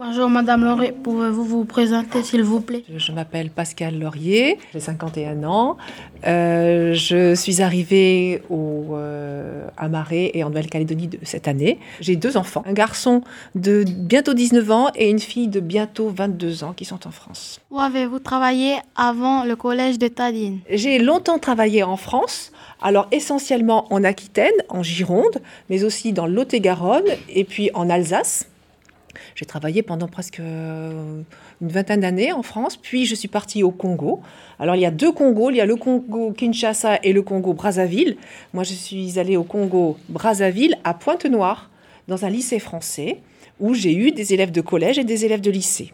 Bonjour Madame Laurier, pouvez-vous vous présenter s'il vous plaît? Je m'appelle Pascal Laurier, j'ai 51 ans. Euh, je suis arrivée au, euh, à Marais et en Nouvelle-Calédonie cette année. J'ai deux enfants, un garçon de bientôt 19 ans et une fille de bientôt 22 ans qui sont en France. Où avez-vous travaillé avant le collège de Tadine J'ai longtemps travaillé en France, alors essentiellement en Aquitaine, en Gironde, mais aussi dans Lot-et-Garonne et puis en Alsace. J'ai travaillé pendant presque euh, une vingtaine d'années en France, puis je suis partie au Congo. Alors il y a deux Congos, il y a le Congo Kinshasa et le Congo Brazzaville. Moi je suis allée au Congo Brazzaville à Pointe-Noire, dans un lycée français, où j'ai eu des élèves de collège et des élèves de lycée.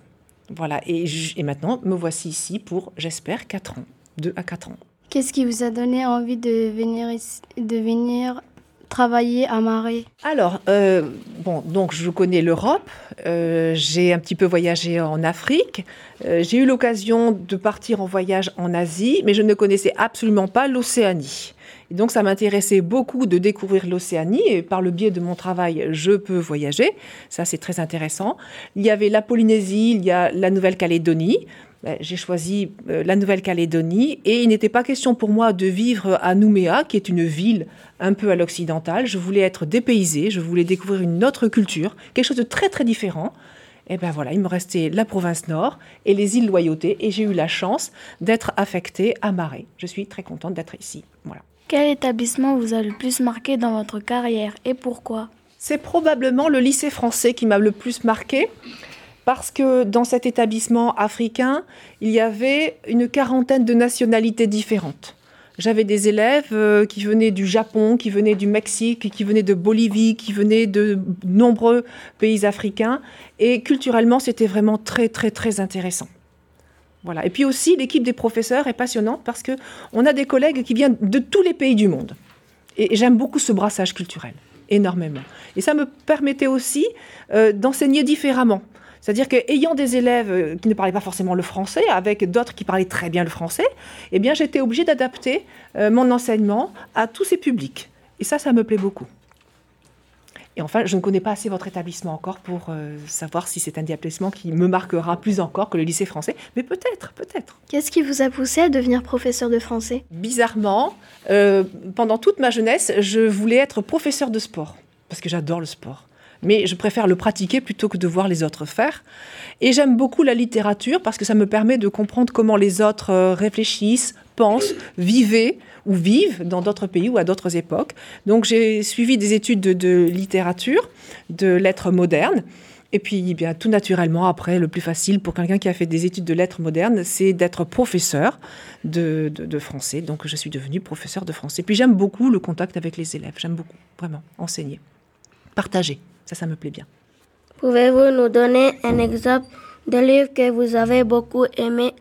Voilà, et, maintenant me voici ici pour, j'espère, 4 ans, 2 à 4 ans. Qu'est-ce qui vous a donné envie de venir, de venir travailler à Marais Alors, euh, bon, donc je connais l'Europe, euh, j'ai un petit peu voyagé en Afrique, euh, j'ai eu l'occasion de partir en voyage en Asie, mais je ne connaissais absolument pas l'Océanie. Et donc ça m'intéressait beaucoup de découvrir l'Océanie et par le biais de mon travail, je peux voyager. Ça, c'est très intéressant. Il y avait la Polynésie, il y a la Nouvelle-Calédonie. Ben, j'ai choisi euh, la Nouvelle-Calédonie et il n'était pas question pour moi de vivre à Nouméa, qui est une ville un peu à l'occidental. Je voulais être dépaysée, je voulais découvrir une autre culture, quelque chose de très très différent. Et ben voilà, il me restait la province nord et les îles Loyauté et j'ai eu la chance d'être affectée à Marais. Je suis très contente d'être ici. Voilà. Quel établissement vous a le plus marqué dans votre carrière et pourquoi? C'est probablement le lycée français qui m'a le plus marqué parce que dans cet établissement africain, il y avait une quarantaine de nationalités différentes. J'avais des élèves euh, qui venaient du Japon, qui venaient du Mexique, qui venaient de Bolivie, qui venaient de nombreux pays africains. Et culturellement, c'était vraiment très, très, très intéressant. Voilà. Et puis aussi, l'équipe des professeurs est passionnante parce que on a des collègues qui viennent de tous les pays du monde. Et j'aime beaucoup ce brassage culturel, énormément. Et ça me permettait aussi euh, d'enseigner différemment. C'est-à-dire qu'ayant des élèves euh, qui ne parlaient pas forcément le français, avec d'autres qui parlaient très bien le français, eh bien j'étais obligée d'adapter euh, mon enseignement à tous ces publics. Et ça, ça me plaît beaucoup. Et enfin, je ne connais pas assez votre établissement encore pour euh, savoir si c'est un établissement qui me marquera plus encore que le lycée français, mais peut-être, peut-être. Qu'est-ce qui vous a poussé à devenir professeur de français? Bizarrement, euh, pendant toute ma jeunesse, je voulais être professeur de sport, parce que j'adore le sport mais je préfère le pratiquer plutôt que de voir les autres faire. Et j'aime beaucoup la littérature parce que ça me permet de comprendre comment les autres euh, réfléchissent, pensent, vivaient ou vivent dans d'autres pays ou à d'autres époques. Donc j'ai suivi des études de, littérature, de lettres modernes. Et puis, eh bien, tout naturellement, après, le plus facile pour quelqu'un qui a fait des études de lettres modernes, c'est d'être professeur de, français. Donc, je suis devenue professeur de français. Puis, j'aime beaucoup le contact avec les élèves. J'aime beaucoup, vraiment, enseigner, partager. Ça, ça me plaît bien. Pouvez-vous nous donner un exemple de livre que vous avez beaucoup aimé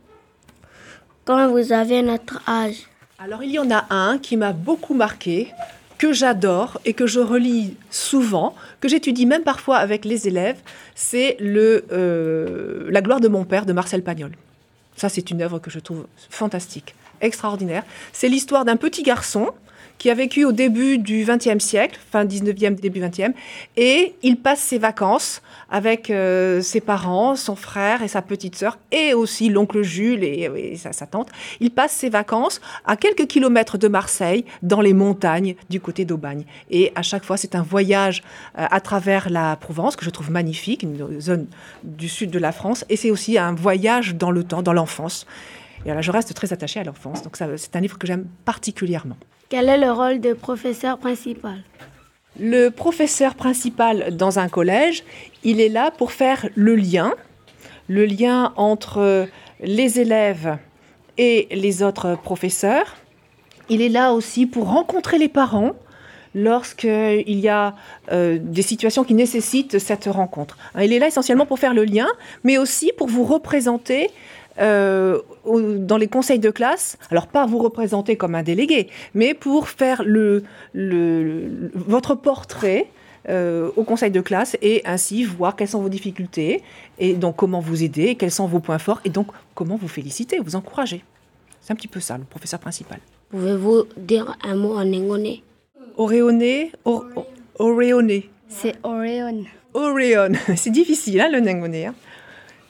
quand vous aviez notre âge? Alors, il y en a un qui m'a beaucoup marqué, que j'adore et que je relis souvent, que j'étudie même parfois avec les élèves, c'est le euh, La gloire de mon père de Marcel Pagnol. Ça, c'est une œuvre que je trouve fantastique, extraordinaire. C'est l'histoire d'un petit garçon qui a vécu au début du XXe siècle, fin 19e, début 20e, et il passe ses vacances avec euh, ses parents, son frère et sa petite sœur, et aussi l'oncle Jules et, sa, tante. Il passe ses vacances à quelques kilomètres de Marseille, dans les montagnes du côté d'Aubagne. Et à chaque fois, c'est un voyage euh, à travers la Provence, que je trouve magnifique, une zone du sud de la France, et c'est aussi un voyage dans le temps, dans l'enfance. Et là, je reste très attachée à l'enfance, donc c'est un livre que j'aime particulièrement. Quel est le rôle du professeur principal? Le professeur principal dans un collège, il est là pour faire le lien, le lien entre les élèves et les autres professeurs. Il est là aussi pour rencontrer les parents lorsqu'il y a euh, des situations qui nécessitent cette rencontre. Il est là essentiellement pour faire le lien, mais aussi pour vous représenter euh, dans les conseils de classe, alors pas vous représenter comme un délégué, mais pour faire le, le, votre portrait euh, au conseil de classe et ainsi voir quelles sont vos difficultés et donc comment vous aider, quels sont vos points forts et donc comment vous féliciter, vous encourager. C'est un petit peu ça, le professeur principal. Pouvez-vous dire un mot en négoné Auréoné, auréoné. C'est Orion. Orion. C'est difficile, hein, le Nengone. hein.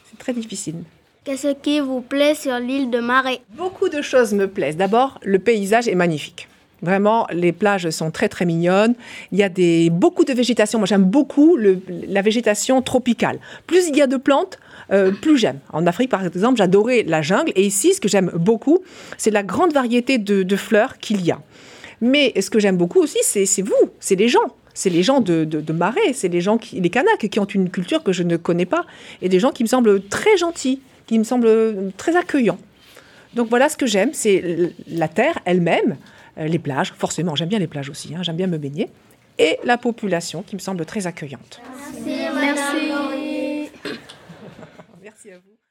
C'est très difficile. Qu'est-ce qui vous plaît sur l'île de Marais Beaucoup de choses me plaisent. D'abord, le paysage est magnifique. Vraiment, les plages sont très très mignonnes. Il y a des, beaucoup de végétation. Moi, j'aime beaucoup la végétation tropicale. Plus il y a de plantes, euh, plus j'aime. En Afrique, par exemple, j'adorais la jungle. Et ici, ce que j'aime beaucoup, c'est la grande variété de, fleurs qu'il y a. Mais ce que j'aime beaucoup aussi, c'est vous, c'est les gens. C'est les gens de, de, de Marais, c'est les gens, qui, les Kanaks, qui ont une culture que je ne connais pas. Et des gens qui me semblent très gentils, qui me semblent très accueillants. Donc voilà ce que j'aime, c'est la terre elle-même, euh, les plages, forcément, j'aime bien les plages aussi, hein, j'aime bien me baigner, et la population qui me semble très accueillante. Merci. Merci à vous.